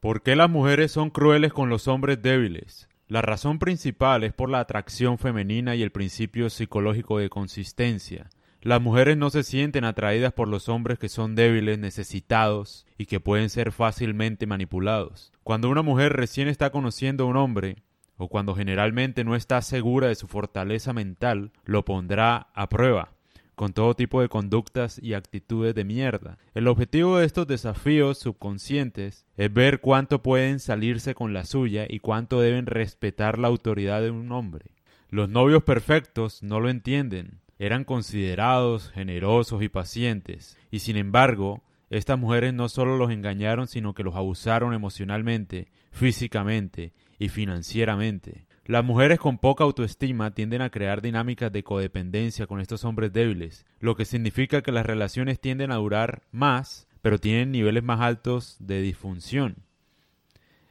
¿Por qué las mujeres son crueles con los hombres débiles? La razón principal es por la atracción femenina y el principio psicológico de consistencia. Las mujeres no se sienten atraídas por los hombres que son débiles, necesitados y que pueden ser fácilmente manipulados. Cuando una mujer recién está conociendo a un hombre, o cuando generalmente no está segura de su fortaleza mental, lo pondrá a prueba con todo tipo de conductas y actitudes de mierda. El objetivo de estos desafíos subconscientes es ver cuánto pueden salirse con la suya y cuánto deben respetar la autoridad de un hombre. Los novios perfectos no lo entienden. Eran considerados, generosos y pacientes, y sin embargo, estas mujeres no solo los engañaron, sino que los abusaron emocionalmente, físicamente y financieramente. Las mujeres con poca autoestima tienden a crear dinámicas de codependencia con estos hombres débiles, lo que significa que las relaciones tienden a durar más, pero tienen niveles más altos de disfunción.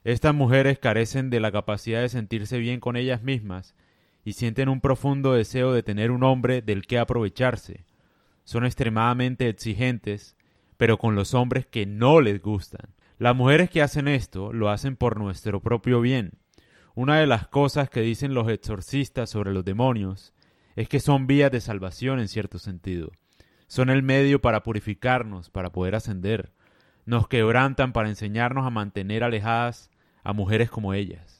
Estas mujeres carecen de la capacidad de sentirse bien con ellas mismas y sienten un profundo deseo de tener un hombre del que aprovecharse. Son extremadamente exigentes, pero con los hombres que no les gustan. Las mujeres que hacen esto lo hacen por nuestro propio bien una de las cosas que dicen los exorcistas sobre los demonios es que son vías de salvación en cierto sentido. Son el medio para purificarnos, para poder ascender. Nos quebrantan para enseñarnos a mantener alejadas a mujeres como ellas.